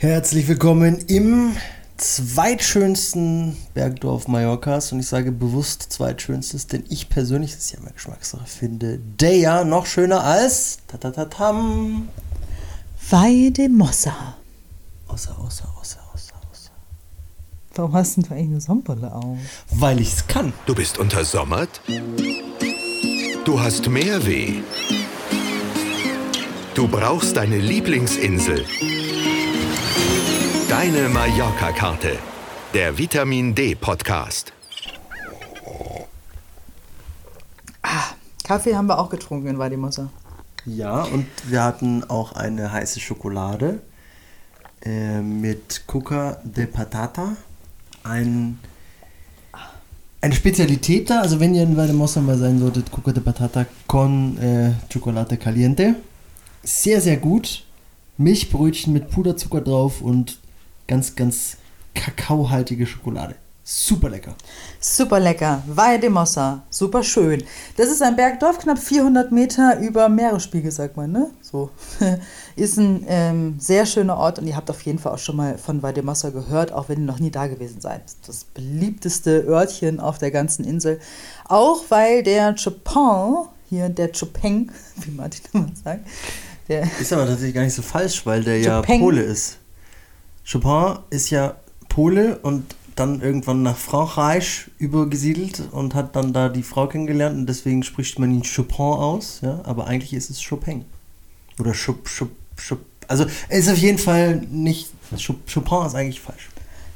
Herzlich willkommen im zweitschönsten Bergdorf Mallorcas und ich sage bewusst zweitschönstes, denn ich persönlich, das ist ja meine Geschmackssache, finde Deja noch schöner als tatatatam. Weidemossa. Außer, außer, außer, außer, außer. Warum hast denn du eigentlich eine Sonnenbrille auf? Weil ich es kann. Du bist untersommert? Du hast mehr weh. Du brauchst deine Lieblingsinsel. Deine Mallorca-Karte. Der Vitamin D-Podcast. Kaffee haben wir auch getrunken in Weidemossa. Ja, und wir hatten auch eine heiße Schokolade äh, mit Cuca de Patata. Ein, eine Spezialität da, also wenn ihr in Valdemossa mal sein solltet, Cuca de Patata con äh, Chocolate Caliente. Sehr, sehr gut. Milchbrötchen mit Puderzucker drauf und ganz, ganz kakaohaltige Schokolade. Super lecker. Super lecker. Weidemossa. Super schön. Das ist ein Bergdorf, knapp 400 Meter über Meeresspiegel, sagt man, ne? So. Ist ein ähm, sehr schöner Ort und ihr habt auf jeden Fall auch schon mal von Weidemossa gehört, auch wenn ihr noch nie da gewesen seid. Das, beliebteste Örtchen auf der ganzen Insel. Auch weil der Chopin, hier der Chopin, wie Martin immer sagt, der Ist aber tatsächlich gar nicht so falsch, weil der ja Chopin. Pole ist. Chopin ist ja Pole und dann irgendwann nach Frankreich übergesiedelt und hat dann da die Frau kennengelernt und deswegen spricht man ihn Chopin aus, ja, aber eigentlich ist es Chopin. Oder Chop, Chop, Chop. Also ist auf jeden Fall nicht. Chop- Chopin ist eigentlich falsch.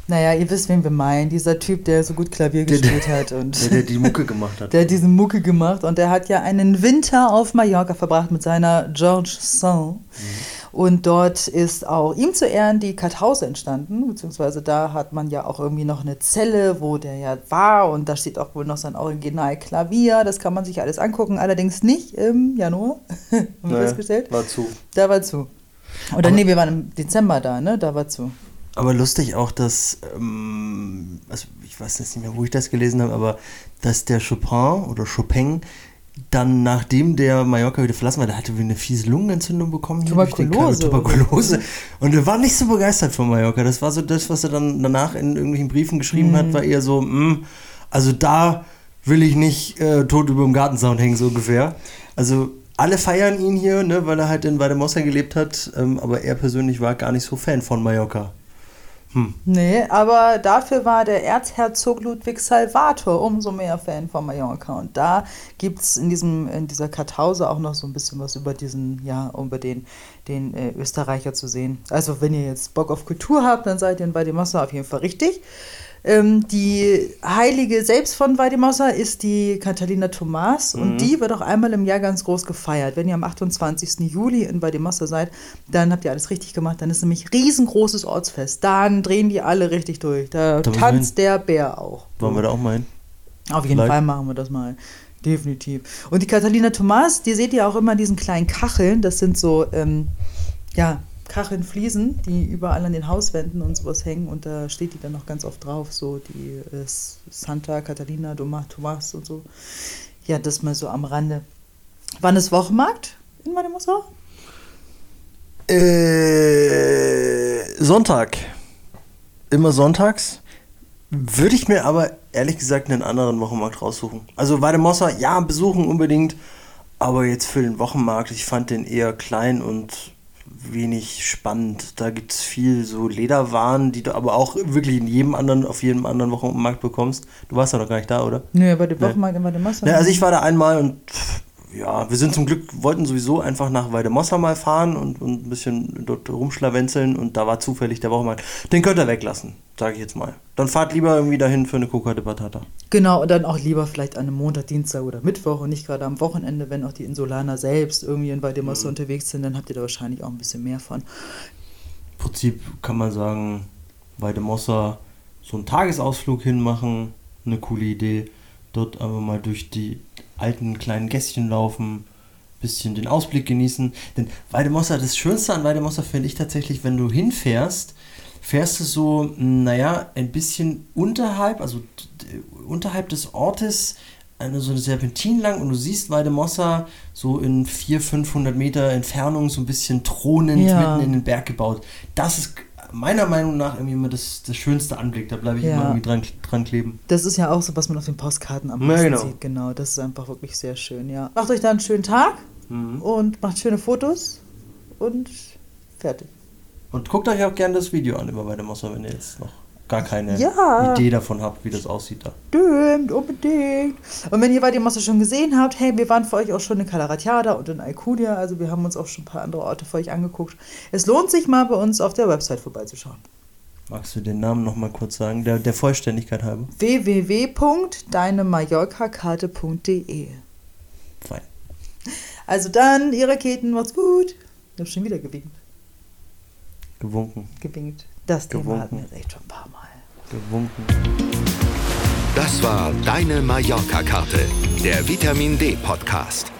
Naja, ihr wisst, wen wir meinen. Dieser Typ, der so gut Klavier Der- gespielt hat und Der, der die Mucke gemacht hat. der hat diese Mucke gemacht und der hat ja einen Winter auf Mallorca verbracht mit seiner George Sand. Und dort ist auch ihm zu Ehren die Karthause entstanden, beziehungsweise da hat man ja auch irgendwie noch eine Zelle, wo der ja war und da steht auch wohl noch sein Originalklavier. Das kann man sich alles angucken, allerdings nicht im Januar, haben wir Naja, festgestellt. War zu. Da war zu. Oder nee, wir waren im Dezember da, ne? Da war zu. Aber lustig auch, dass, ähm, also ich weiß jetzt nicht mehr, wo ich das gelesen habe, aber dass der Chopin oder Chopin dann, nachdem der Mallorca wieder verlassen war, der hatte eine fiese Lungenentzündung bekommen. Tuberkulose Tuberkulose. Und er war nicht so begeistert von Mallorca. Das war so das, was er dann danach in irgendwelchen Briefen geschrieben hat, war eher so, "Mm, also da will ich nicht äh, tot über dem Gartenzaun hängen, so ungefähr. Also alle feiern ihn hier, ne, weil er halt in Valdemossa gelebt hat, ähm, aber er persönlich war gar nicht so Fan von Mallorca. Nee, aber dafür war der Erzherzog Ludwig Salvator umso mehr Fan von Mallorca. Und da gibt es in, in dieser Karthause auch noch so ein bisschen was über diesen, ja, über den, den äh, Österreicher zu sehen. Also wenn ihr jetzt Bock auf Kultur habt, dann seid ihr in Valdemossa auf jeden Fall richtig. Ähm, die Heilige selbst von Valdemossa ist die Catalina Thomas und die wird auch einmal im Jahr ganz groß gefeiert. Wenn ihr am 28. Juli in Valdemossa seid, dann habt ihr alles richtig gemacht. Dann ist nämlich riesengroßes Ortsfest. Dann drehen die alle richtig durch. Da Da müssen wir tanzt der Bär auch. Wollen wir da auch mal hin? Auf jeden Vielleicht. Fall machen wir das mal. Definitiv. Und die Catalina Thomas, die seht ihr auch immer in diesen kleinen Kacheln. Das sind so, ähm, ja, Kacheln, Fliesen, die überall an den Hauswänden und sowas hängen. Und da steht die dann noch ganz oft drauf, so die äh, Santa Catalina Thomas und so. Ja, das mal so am Rande. Wann ist Wochenmarkt in Mademoiselle? Äh, Sonntag. Immer sonntags. Würde ich mir aber ehrlich gesagt einen anderen Wochenmarkt raussuchen. Also Weidemossa, ja, besuchen unbedingt. Aber jetzt für den Wochenmarkt, ich fand den eher klein und wenig spannend. Da gibt es viel so Lederwaren, die du aber auch wirklich in jedem anderen, auf jedem anderen Wochenmarkt bekommst. Du warst ja noch gar nicht da, oder? Nö, bei dem Nee. Wochenmarkt in Mademoiselle. Ja, also ich war da einmal und ja, wir sind zum Glück, wollten sowieso einfach nach Weidemossa mal fahren und, und ein bisschen dort rumschlawenzeln und da war zufällig der Wochenmarkt. Den könnt ihr weglassen, sage ich jetzt mal. Dann fahrt lieber irgendwie dahin für eine Coca de Patata. Genau, und dann auch lieber vielleicht an einem Montag, Dienstag oder Mittwoch und nicht gerade am Wochenende, wenn auch die Insulaner selbst irgendwie in Valdemossa unterwegs sind, dann habt ihr da wahrscheinlich auch ein bisschen mehr von. Im Prinzip kann man sagen, Weidemossa so einen Tagesausflug hinmachen, eine coole Idee. Dort aber mal durch die alten kleinen Gässchen laufen, bisschen den Ausblick genießen. Denn Weidemossa, das Schönste an Weidemossa finde ich tatsächlich, wenn du hinfährst, fährst du so, naja, ein bisschen unterhalb, also unterhalb des Ortes, eine, so eine Serpentin lang und du siehst Weidemossa so in 400, 500 Meter Entfernung so ein bisschen thronend Ja. mitten in den Berg gebaut. Das ist meiner Meinung nach irgendwie immer das, das schönste Anblick. Da bleibe ich Ja. immer irgendwie dran, dran kleben. Das ist ja auch so, was man auf den Postkarten am Ja, besten genau. sieht. Genau, das ist einfach wirklich sehr schön, ja. Macht euch da einen schönen Tag Mhm. und macht schöne Fotos und fertig. Und guckt euch auch gerne das Video an über Weidemosser, wenn ihr jetzt noch gar keine Ja. Idee davon habt, wie das aussieht da. Stimmt, unbedingt. Und wenn ihr bei dem Mosse schon gesehen habt, hey, wir waren für euch auch schon in Calaratiada und in Alcudia, also wir haben uns auch schon ein paar andere Orte für euch angeguckt. Es lohnt sich mal bei uns auf der Website vorbeizuschauen. Magst du den Namen nochmal kurz sagen, der, der Vollständigkeit halber? www.deinemallorcakarte.de Fein. Also dann, ihr Raketen, macht's gut. Ich hab schon wieder gewinkt. Gewunken, gewinkt. Das Thema Gewunken. hatten wir jetzt echt schon ein paar Mal. gewunken. Das war Deine Mallorca-Karte, der Vitamin D-Podcast.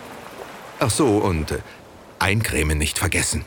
Ach so, und äh, eincremen nicht vergessen.